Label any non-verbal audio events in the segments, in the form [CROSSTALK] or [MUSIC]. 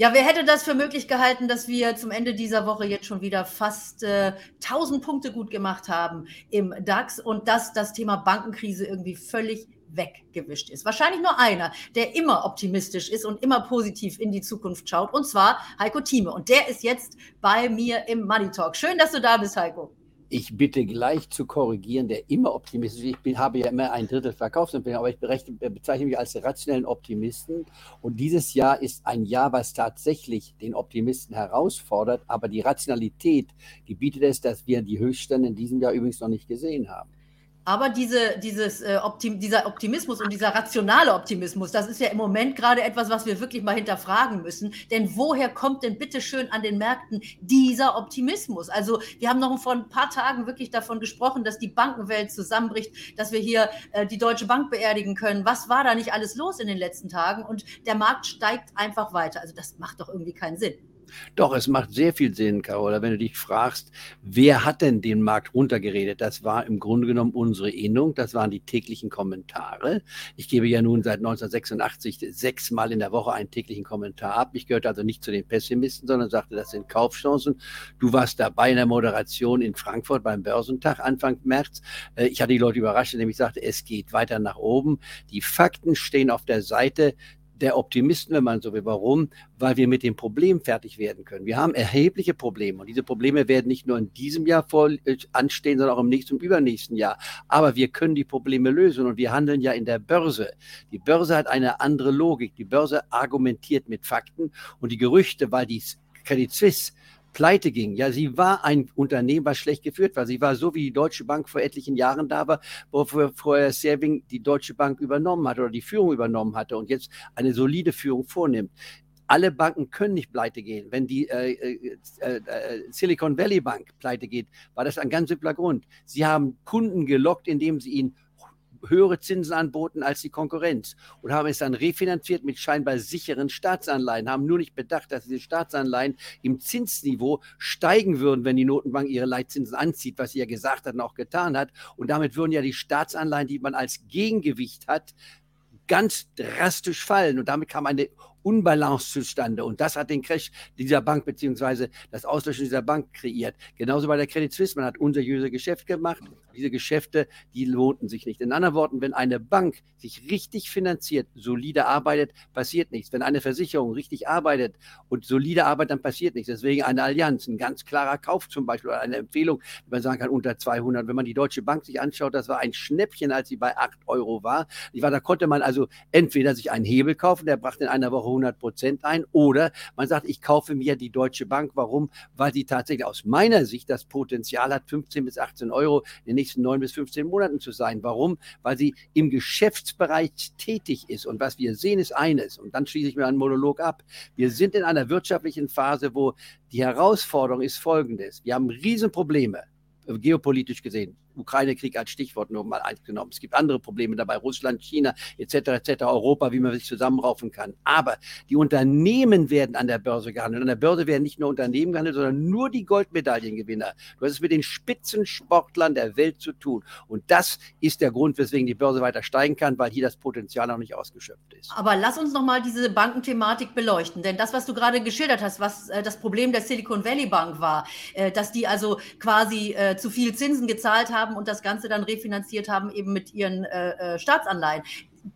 Ja, wer hätte das für möglich gehalten, dass wir zum Ende dieser Woche jetzt schon wieder fast äh, 1000 Punkte gut gemacht haben im DAX und dass das Thema Bankenkrise irgendwie völlig weggewischt ist. Wahrscheinlich nur einer, der immer optimistisch ist und immer positiv in die Zukunft schaut, und zwar Heiko Thieme. Und der ist jetzt bei mir im Money Talk. Schön, dass du da bist, Heiko ich bitte gleich zu korrigieren, der immer optimistisch ist. Ich bin, habe ja immer ein Drittel Verkaufsempfehlung, aber ich berechne, bezeichne mich als rationellen Optimisten. Und dieses Jahr ist ein Jahr, was tatsächlich den Optimisten herausfordert. Aber die Rationalität, die bietet es, dass wir die Höchststände in diesem Jahr übrigens noch nicht gesehen haben. Aber diese, dieses, äh, Optim dieser Optimismus und dieser rationale Optimismus, das ist ja im Moment gerade etwas, was wir wirklich mal hinterfragen müssen. Denn woher kommt denn bitte schön an den Märkten dieser Optimismus? Also wir haben noch vor ein paar Tagen wirklich davon gesprochen, dass die Bankenwelt zusammenbricht, dass wir hier äh, die Deutsche Bank beerdigen können. Was war da nicht alles los in den letzten Tagen? Und der Markt steigt einfach weiter. Also das macht doch irgendwie keinen Sinn. Doch, es macht sehr viel Sinn, Carola, wenn du dich fragst, wer hat denn den Markt runtergeredet? Das war im Grunde genommen unsere Innung, das waren die täglichen Kommentare. Ich gebe ja nun seit 1986 sechsmal in der Woche einen täglichen Kommentar ab. Ich gehörte also nicht zu den Pessimisten, sondern sagte, das sind Kaufchancen. Du warst dabei in der Moderation in Frankfurt beim Börsentag Anfang März. Äh, ich hatte die Leute überrascht, indem ich sagte, es geht weiter nach oben. Die Fakten stehen auf der Seite der Optimisten, wenn man so will. Warum? Weil wir mit dem Problem fertig werden können. Wir haben erhebliche Probleme und diese Probleme werden nicht nur in diesem Jahr vor, äh, anstehen, sondern auch im nächsten und übernächsten Jahr. Aber wir können die Probleme lösen und wir handeln ja in der Börse. Die Börse hat eine andere Logik. Die Börse argumentiert mit Fakten und die Gerüchte, weil die Credit Suisse pleite ging. Ja, sie war ein Unternehmen, was schlecht geführt war. Sie war so, wie die Deutsche Bank vor etlichen Jahren da war, wo vorher Serving die Deutsche Bank übernommen hat oder die Führung übernommen hatte und jetzt eine solide Führung vornimmt. Alle Banken können nicht pleite gehen. Wenn die äh, äh, äh, Silicon Valley Bank pleite geht, war das ein ganz simpler Grund. Sie haben Kunden gelockt, indem sie ihnen höhere Zinsen anboten als die Konkurrenz und haben es dann refinanziert mit scheinbar sicheren Staatsanleihen, haben nur nicht bedacht, dass diese Staatsanleihen im Zinsniveau steigen würden, wenn die Notenbank ihre Leitzinsen anzieht, was sie ja gesagt hat und auch getan hat. Und damit würden ja die Staatsanleihen, die man als Gegengewicht hat, ganz drastisch fallen. Und damit kam eine Unbalance zustande. Und das hat den Crash dieser Bank beziehungsweise das Auslöschen dieser Bank kreiert. Genauso bei der Credit Suisse. Man hat unseriöse Geschäfte gemacht diese Geschäfte, die lohnten sich nicht. In anderen Worten, wenn eine Bank sich richtig finanziert, solide arbeitet, passiert nichts. Wenn eine Versicherung richtig arbeitet und solide arbeitet, dann passiert nichts. Deswegen eine Allianz, ein ganz klarer Kauf zum Beispiel oder eine Empfehlung, wie man sagen kann, unter 200. Wenn man die Deutsche Bank sich anschaut, das war ein Schnäppchen, als sie bei 8 Euro war. Da konnte man also entweder sich einen Hebel kaufen, der brachte in einer Woche 100 Prozent ein, oder man sagt, ich kaufe mir die Deutsche Bank. Warum? Weil sie tatsächlich aus meiner Sicht das Potenzial hat, 15 bis 18 Euro in den nächsten neun bis 15 Monaten zu sein. Warum? Weil sie im Geschäftsbereich tätig ist. Und was wir sehen, ist eines. Und dann schließe ich mir einen Monolog ab. Wir sind in einer wirtschaftlichen Phase, wo die Herausforderung ist folgendes. Wir haben Riesenprobleme, geopolitisch gesehen. Ukraine-Krieg als Stichwort nur mal eins genommen. Es gibt andere Probleme dabei, Russland, China etc. etc. Europa, wie man sich zusammenraufen kann. Aber die Unternehmen werden an der Börse gehandelt. An der Börse werden nicht nur Unternehmen gehandelt, sondern nur die Goldmedaillengewinner. Du hast es mit den Spitzensportlern der Welt zu tun. Und das ist der Grund, weswegen die Börse weiter steigen kann, weil hier das Potenzial noch nicht ausgeschöpft ist. Aber lass uns noch mal diese Bankenthematik beleuchten, denn das, was du gerade geschildert hast, was äh, das Problem der Silicon Valley Bank war, äh, dass die also quasi äh, zu viel Zinsen gezahlt haben haben und das Ganze dann refinanziert haben, eben mit ihren äh, äh, Staatsanleihen.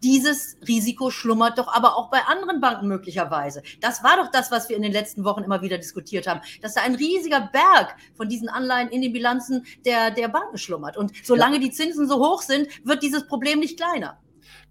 Dieses Risiko schlummert doch aber auch bei anderen Banken möglicherweise. Das war doch das, was wir in den letzten Wochen immer wieder diskutiert haben, dass da ein riesiger Berg von diesen Anleihen in den Bilanzen der, der Banken schlummert. Und solange ja. die Zinsen so hoch sind, wird dieses Problem nicht kleiner.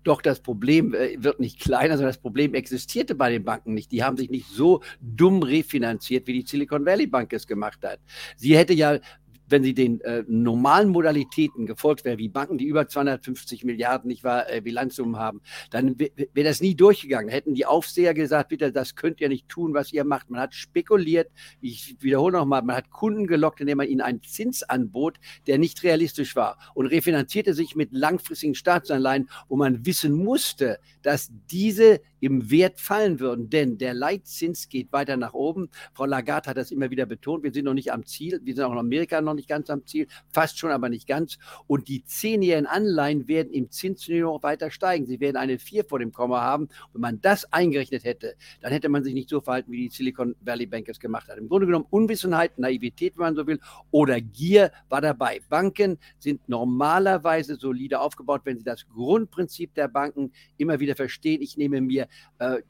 Doch das Problem äh, wird nicht kleiner, sondern das Problem existierte bei den Banken nicht. Die haben sich nicht so dumm refinanziert, wie die Silicon Valley Bank es gemacht hat. Sie hätte ja wenn sie den äh, normalen Modalitäten gefolgt wäre, wie Banken, die über 250 Milliarden nicht wahr, äh, Bilanzsummen haben, dann wäre das nie durchgegangen. Hätten die Aufseher gesagt, bitte, das könnt ihr nicht tun, was ihr macht. Man hat spekuliert, ich wiederhole nochmal, man hat Kunden gelockt, indem man ihnen einen Zins anbot, der nicht realistisch war und refinanzierte sich mit langfristigen Staatsanleihen, wo man wissen musste, dass diese im Wert fallen würden. Denn der Leitzins geht weiter nach oben. Frau Lagarde hat das immer wieder betont. Wir sind noch nicht am Ziel. Wir sind auch in Amerika noch noch nicht ganz am Ziel, fast schon, aber nicht ganz. Und die zehnjährigen Anleihen werden im Zinsniveau weiter steigen. Sie werden eine 4 vor dem Komma haben. Wenn man das eingerechnet hätte, dann hätte man sich nicht so verhalten, wie die Silicon Valley Bank es gemacht hat. Im Grunde genommen Unwissenheit, Naivität, wenn man so will, oder Gier war dabei. Banken sind normalerweise solide aufgebaut, wenn sie das Grundprinzip der Banken immer wieder verstehen. Ich nehme mir äh,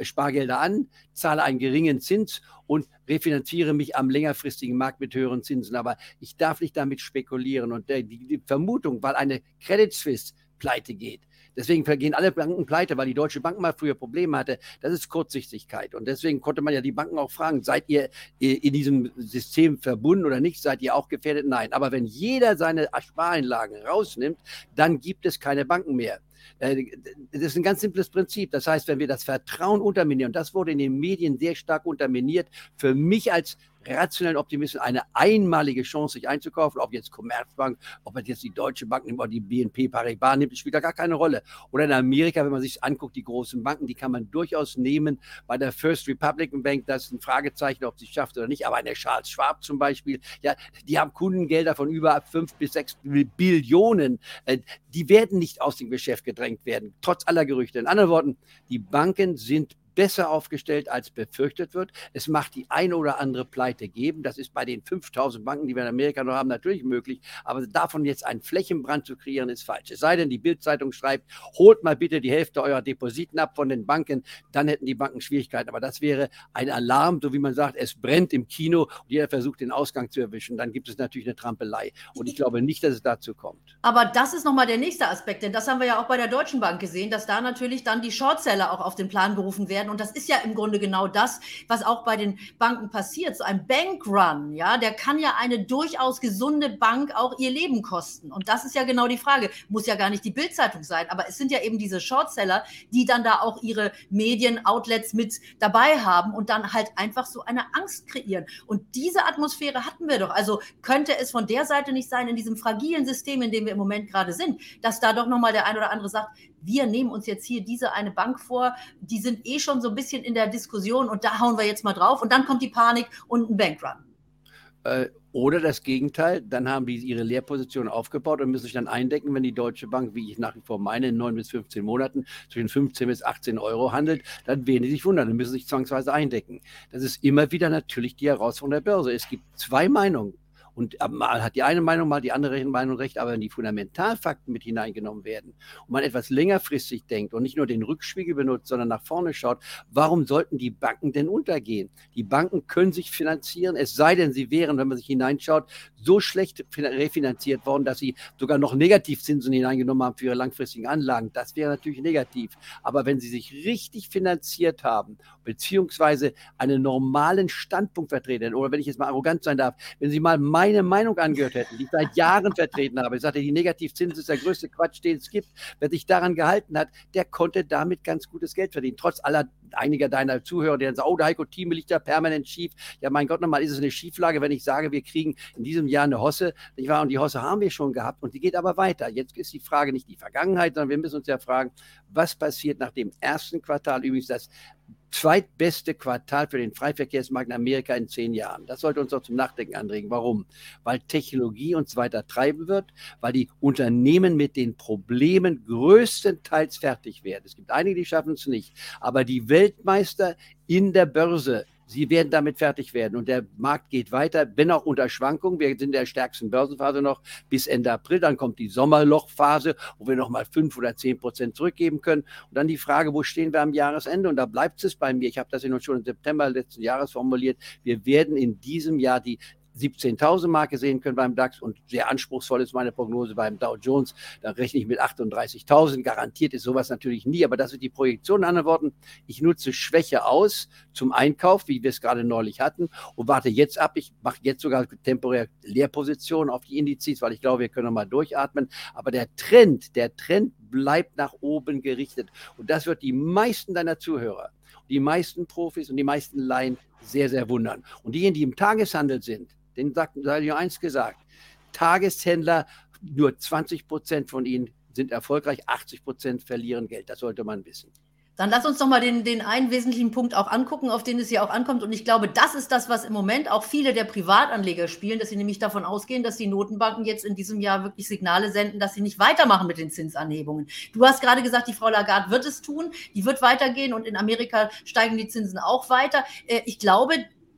Spargelder an, zahle einen geringen Zins und refinanziere mich am längerfristigen Markt mit höheren Zinsen. Aber ich darf nicht damit spekulieren. Und die, Vermutung, weil eine Credit Suisse pleite geht, Deswegen gehen alle Banken pleite, weil die Deutsche Bank mal früher Probleme hatte. Das ist Kurzsichtigkeit. Und deswegen konnte man ja die Banken auch fragen, seid ihr in diesem System verbunden oder nicht? Seid ihr auch gefährdet? Nein. Aber wenn jeder seine Spareinlagen rausnimmt, dann gibt es keine Banken mehr. Äh, das ist ein ganz simples Prinzip. Das heißt, wenn wir das Vertrauen unterminieren, und das wurde in den Medien sehr stark unterminiert, für mich als rationellen Optimisten eine einmalige Chance, sich einzukaufen, ob jetzt Commerzbank, ob jetzt die Deutsche Bank nimmt oder die BNP Paribas nimmt, spielt da gar keine Rolle. Oder in Amerika, wenn man sich anguckt, die großen Banken, die kann man durchaus nehmen. Bei der First Republican Bank, das ist ein Fragezeichen, ob sie es schafft oder nicht. Aber eine Charles Schwab zum Beispiel, ja, die haben Kundengelder von über fünf bis sechs Billionen. Äh, die werden nicht aus dem Geschäft gedrängt werden, trotz aller Gerüchte. In anderen Worten, die Banken sind besser aufgestellt, als befürchtet wird. Es macht die eine oder andere Pleite geben. Das ist bei den 5000 Banken, die wir in Amerika noch haben, natürlich möglich. Aber davon jetzt einen Flächenbrand zu kreieren, ist falsch. Es sei denn, die Bildzeitung schreibt, holt mal bitte die Hälfte eurer Depositen ab von den Banken, dann hätten die Banken Schwierigkeiten. Aber das wäre ein Alarm, so wie man sagt, es brennt im Kino und jeder versucht, den Ausgang zu erwischen. Dann gibt es natürlich eine Trampelei. Und ich glaube nicht, dass es dazu kommt. Aber das ist nochmal der nächste Aspekt, denn das haben wir ja auch bei der Deutschen Bank gesehen, dass da natürlich dann die Shortseller auch auf den Plan gerufen werden werden. Und das ist ja im Grunde genau das, was auch bei den Banken passiert. So ein Bankrun, ja, der kann ja eine durchaus gesunde Bank auch ihr Leben kosten. Und das ist ja genau die Frage. Muss ja gar nicht die Bildzeitung sein, aber es sind ja eben diese Shortseller, die dann da auch ihre Medien-Outlets mit dabei haben und dann halt einfach so eine Angst kreieren. Und diese Atmosphäre hatten wir doch. Also könnte es von der Seite nicht sein, in diesem fragilen System, in dem wir im Moment gerade sind, dass da doch nochmal der ein oder andere sagt, wir nehmen uns jetzt hier diese eine Bank vor, die sind eh schon so ein bisschen in der Diskussion und da hauen wir jetzt mal drauf und dann kommt die Panik und ein Bankrun. Äh, oder das Gegenteil, dann haben die ihre Lehrposition aufgebaut und müssen sich dann eindecken, wenn die Deutsche Bank, wie ich nach wie vor meine, in 9 bis 15 Monaten zwischen 15 bis 18 Euro handelt, dann werden die sich wundern, dann müssen sie sich zwangsweise eindecken. Das ist immer wieder natürlich die Herausforderung der Börse. Es gibt zwei Meinungen und äh, mal hat die eine Meinung, mal die andere Meinung recht, aber wenn die Fundamentalfakten mit hineingenommen werden und man etwas längerfristig denkt und nicht nur den Rückspiegel benutzt, sondern nach vorne schaut, warum sollten die Banken denn untergehen? Die Banken können sich finanzieren, es sei denn, sie wären, wenn man sich hineinschaut, so schlecht refinanziert worden, dass sie sogar noch Negativzinsen hineingenommen haben für ihre langfristigen Anlagen. Das wäre natürlich negativ. Aber wenn sie sich richtig finanziert haben, beziehungsweise einen normalen Standpunkt vertreten, oder wenn ich jetzt mal arrogant sein darf, wenn sie mal mein meine Meinung angehört hätten, die ich seit Jahren vertreten habe, ich sagte, die Negativzinsen ist der größte Quatsch, den es gibt. Wer sich daran gehalten hat, der konnte damit ganz gutes Geld verdienen. Trotz aller einiger deiner Zuhörer, die dann sagen, oh, der Heiko Thieme liegt da permanent schief. Ja, mein Gott, nochmal ist es eine Schieflage, wenn ich sage, wir kriegen in diesem Jahr eine Hosse. Nicht wahr? Und die Hosse haben wir schon gehabt und die geht aber weiter. Jetzt ist die Frage nicht die Vergangenheit, sondern wir müssen uns ja fragen, was passiert nach dem ersten Quartal? Übrigens das zweitbeste Quartal für den Freiverkehrsmarkt in Amerika in zehn Jahren. Das sollte uns auch zum Nachdenken anregen. Warum? Weil Technologie uns weiter treiben wird, weil die Unternehmen mit den Problemen größtenteils fertig werden. Es gibt einige, die schaffen es nicht, aber die Weltmeister in der Börse Sie werden damit fertig werden und der Markt geht weiter, wenn auch unter Schwankungen. Wir sind in der stärksten Börsenphase noch bis Ende April. Dann kommt die Sommerlochphase, wo wir nochmal fünf oder zehn Prozent zurückgeben können. Und dann die Frage, wo stehen wir am Jahresende? Und da bleibt es bei mir. Ich habe das ja schon im September letzten Jahres formuliert. Wir werden in diesem Jahr die 17.000 Marke sehen können beim DAX und sehr anspruchsvoll ist meine Prognose beim Dow Jones. Da rechne ich mit 38.000. Garantiert ist sowas natürlich nie, aber das ist die Projektion. In anderen Worten, ich nutze Schwäche aus zum Einkauf, wie wir es gerade neulich hatten und warte jetzt ab. Ich mache jetzt sogar temporär Leerpositionen auf die Indizes, weil ich glaube, wir können mal durchatmen. Aber der Trend, der Trend bleibt nach oben gerichtet und das wird die meisten deiner Zuhörer die meisten Profis und die meisten Laien sehr, sehr wundern. Und diejenigen, die im Tageshandel sind, den sagt, nur eins gesagt. Tageshändler, nur 20 Prozent von ihnen sind erfolgreich, 80 Prozent verlieren Geld. Das sollte man wissen. Dann lass uns doch mal den, den einen wesentlichen Punkt auch angucken, auf den es ja auch ankommt. Und ich glaube, das ist das, was im Moment auch viele der Privatanleger spielen, dass sie nämlich davon ausgehen, dass die Notenbanken jetzt in diesem Jahr wirklich Signale senden, dass sie nicht weitermachen mit den Zinsanhebungen. Du hast gerade gesagt, die Frau Lagarde wird es tun, die wird weitergehen und in Amerika steigen die Zinsen auch weiter. Äh, ich glaube,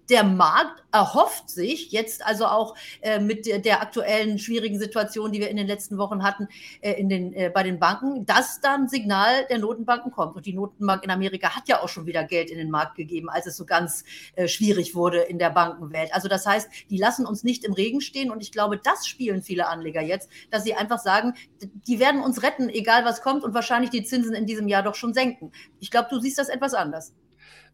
der Markt erhofft sich jetzt also auch äh, mit der, der, aktuellen schwierigen Situation, die wir in den letzten Wochen hatten äh, in den, äh, bei den Banken, dass dann Signal der Notenbanken kommt. Und die Notenbank in Amerika hat ja auch schon wieder Geld in den Markt gegeben, als es so ganz äh, schwierig wurde in der Bankenwelt. Also das heißt, die lassen uns nicht im Regen stehen. Und ich glaube, das spielen viele Anleger jetzt, dass sie einfach sagen, die werden uns retten, egal was kommt und wahrscheinlich die Zinsen in diesem Jahr doch schon senken. Ich glaube, du siehst das etwas anders.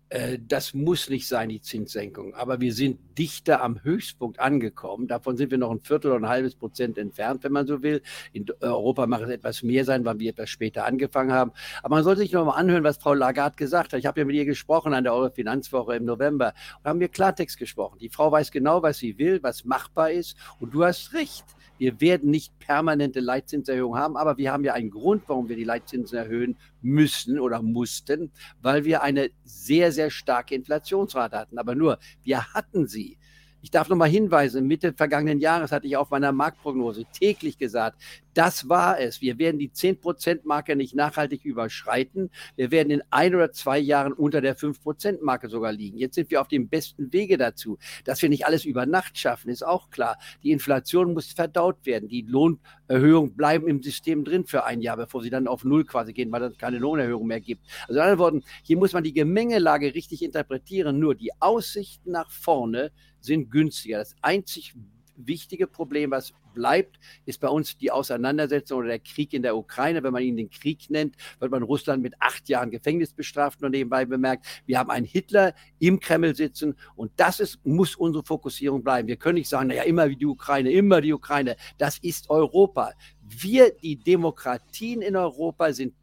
Äh, das muss nicht sein, die Zinssenkung. Aber wir sind dichter am Höchstpunkt angekommen. Davon sind wir noch ein Viertel oder ein halbes Prozent entfernt, wenn man so will. In Europa mag es etwas mehr sein, weil wir etwas später angefangen haben. Aber man sollte sich noch mal anhören, was Frau Lagarde gesagt hat. Ich habe ja mit ihr gesprochen an der Euro-Finanzwoche im November und haben wir Klartext gesprochen. Die Frau weiß genau, was sie will, was machbar ist. Und du hast recht. Wir werden nicht permanente Leitzinserhöhungen haben, aber wir haben ja einen Grund, warum wir die Leitzinsen erhöhen müssen oder mussten, weil wir eine sehr, sehr starke Inflationsrate hatten. Aber nur, wir hatten sie. Ich darf noch mal hinweisen, Mitte vergangenen Jahres hatte ich auf meiner Marktprognose täglich gesagt, das war es. Wir werden die 10%-Marke nicht nachhaltig überschreiten. Wir werden in ein oder zwei Jahren unter der 5%-Marke sogar liegen. Jetzt sind wir auf dem besten Wege dazu. Dass wir nicht alles über Nacht schaffen, ist auch klar. Die Inflation muss verdaut werden. Die Lohnerhöhungen bleiben im System drin für ein Jahr, bevor sie dann auf Null quasi gehen, weil es keine Lohnerhöhung mehr gibt. Also in anderen Worten, hier muss man die Gemengelage richtig interpretieren. Nur die Aussichten nach vorne sind günstiger. Das einzig wichtige Problem, was bleibt, ist bei uns die Auseinandersetzung oder der Krieg in der Ukraine. Wenn man ihn den Krieg nennt, wird man Russland mit acht Jahren Gefängnis bestraft. Nur nebenbei bemerkt, wir haben einen Hitler im Kreml sitzen und das ist, muss unsere Fokussierung bleiben. Wir können nicht sagen, naja, immer wie die Ukraine, immer die Ukraine. Das ist Europa. Wir, die Demokratien in Europa, sind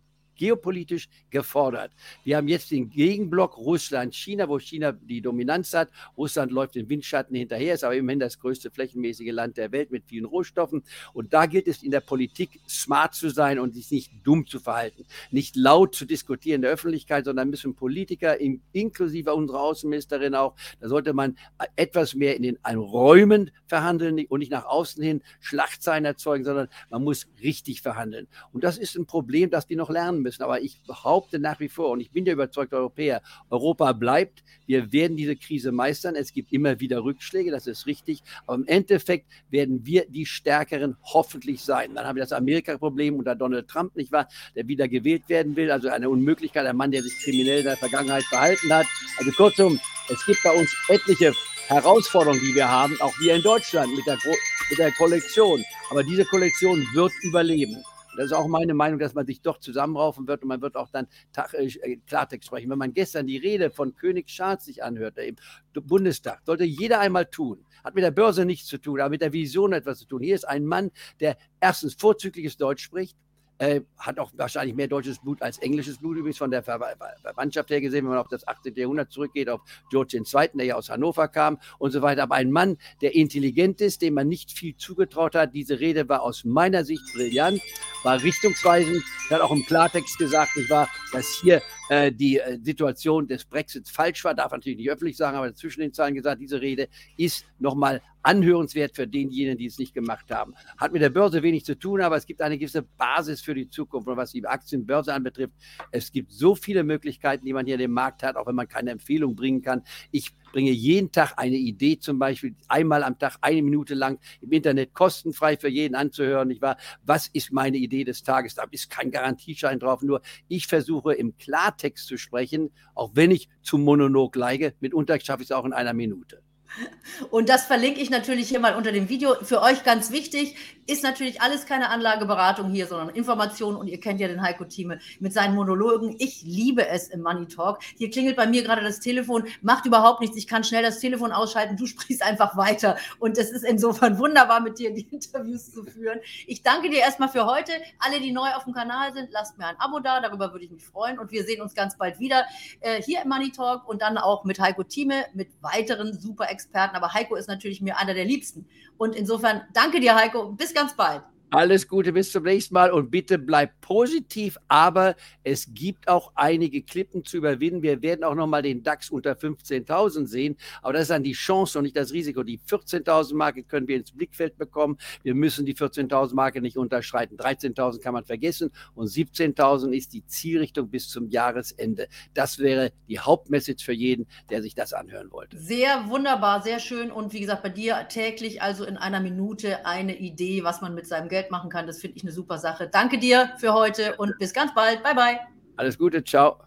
geopolitisch gefordert. Wir haben jetzt den Gegenblock Russland-China, wo China die Dominanz hat. Russland läuft in Windschatten hinterher, ist aber immerhin das größte flächenmäßige Land der Welt mit vielen Rohstoffen. Und da gilt es in der Politik smart zu sein und sich nicht dumm zu verhalten. Nicht laut zu diskutieren in der Öffentlichkeit, sondern müssen Politiker, in, inklusive unserer Außenministerin auch, da sollte man etwas mehr in den Räumen verhandeln und nicht nach außen hin Schlachtzeilen erzeugen, sondern man muss richtig verhandeln. Und das ist ein Problem, das wir noch lernen müssen müssen. Aber ich behaupte nach wie vor, und ich bin der überzeugte Europäer, Europa bleibt. Wir werden diese Krise meistern. Es gibt immer wieder Rückschläge, das ist richtig. Aber im Endeffekt werden wir die Stärkeren hoffentlich sein. Dann haben wir das Amerika-Problem unter Donald Trump, nicht wahr, der wieder gewählt werden will. Also eine Unmöglichkeit, ein Mann, der sich kriminell in der Vergangenheit verhalten hat. Also kurzum, es gibt bei uns etliche Herausforderungen, die wir haben, auch wir in Deutschland mit der, mit der Kollektion. Aber diese Kollektion wird überleben. Das ist auch meine Meinung, dass man sich doch zusammenraufen wird und man wird auch dann äh, äh, Klartext sprechen. Wenn man gestern die Rede von König Charles sich anhört, im Bundestag, sollte jeder einmal tun. Hat mit der Börse nichts zu tun, aber mit der Vision etwas zu tun. Hier ist ein Mann, der erstens vorzügliches Deutsch spricht, äh, hat auch wahrscheinlich mehr deutsches Blut als englisches Blut, übrigens von der Ver Ver Verwandtschaft her gesehen, wenn man auf das 18. Jahrhundert zurückgeht, auf George II., der ja aus Hannover kam und so weiter. Aber ein Mann, der intelligent ist, dem man nicht viel zugetraut hat. Diese Rede war aus meiner Sicht brillant, war richtungsweisend. Er hat auch im Klartext gesagt, nicht wahr, dass hier äh, die äh, Situation des Brexits falsch war, darf natürlich nicht öffentlich sagen, aber zwischen den Zahlen gesagt, diese Rede ist nochmal anhörenswert für denjenigen, die es nicht gemacht haben. Hat mit der Börse wenig zu tun, aber es gibt eine gewisse Basis für die Zukunft. Und was die Aktienbörse anbetrifft, es gibt so viele Möglichkeiten, die man hier in dem Markt hat, auch wenn man keine Empfehlung bringen kann. Ich bringe jeden Tag eine Idee, zum Beispiel einmal am Tag eine Minute lang im Internet kostenfrei für jeden anzuhören. Nicht wahr? Was ist meine Idee des Tages? Da ist kein Garantieschein drauf, nur ich versuche im Klartext zu sprechen, auch wenn ich zum Monolog leige. Mitunter schaffe ich es auch in einer Minute. Und das verlinke ich natürlich hier mal unter dem Video. Für euch ganz wichtig, ist natürlich alles keine Anlageberatung hier, sondern Information. Und ihr kennt ja den Heiko Thieme mit seinen Monologen. Ich liebe es im Money Talk. Hier klingelt bei mir gerade das Telefon, macht überhaupt nichts. Ich kann schnell das Telefon ausschalten. Du [LAUGHS] sprichst einfach weiter. Und es ist insofern wunderbar, mit dir die Interviews zu führen. Ich danke dir erstmal für heute. Alle, die neu auf dem Kanal sind, lasst mir ein Abo da. Darüber würde ich mich freuen. Und wir sehen uns ganz bald wieder äh, hier im Money Talk und dann auch mit Heiko Thieme, mit weiteren super Experten. Aber Heiko ist natürlich mir einer der Liebsten. Und insofern danke dir, Heiko. Bis ganz bald. Alles Gute, bis zum nächsten Mal und bitte bleib positiv, aber es gibt auch einige Klippen zu überwinden. Wir werden auch nochmal den DAX unter 15.000 sehen, aber das ist dann die Chance und nicht das Risiko. Die 14.000 Marke können wir ins Blickfeld bekommen. Wir müssen die 14.000 Marke nicht unterschreiten. 13.000 kann man vergessen und 17.000 ist die Zielrichtung bis zum Jahresende. Das wäre die Hauptmessage für jeden, der sich das anhören wollte. Sehr wunderbar, sehr schön und wie gesagt, bei dir täglich also in einer Minute eine Idee, was man mit seinem Geld Geld machen kann. Das finde ich eine super Sache. Danke dir für heute und bis ganz bald. Bye, bye. Alles Gute, ciao.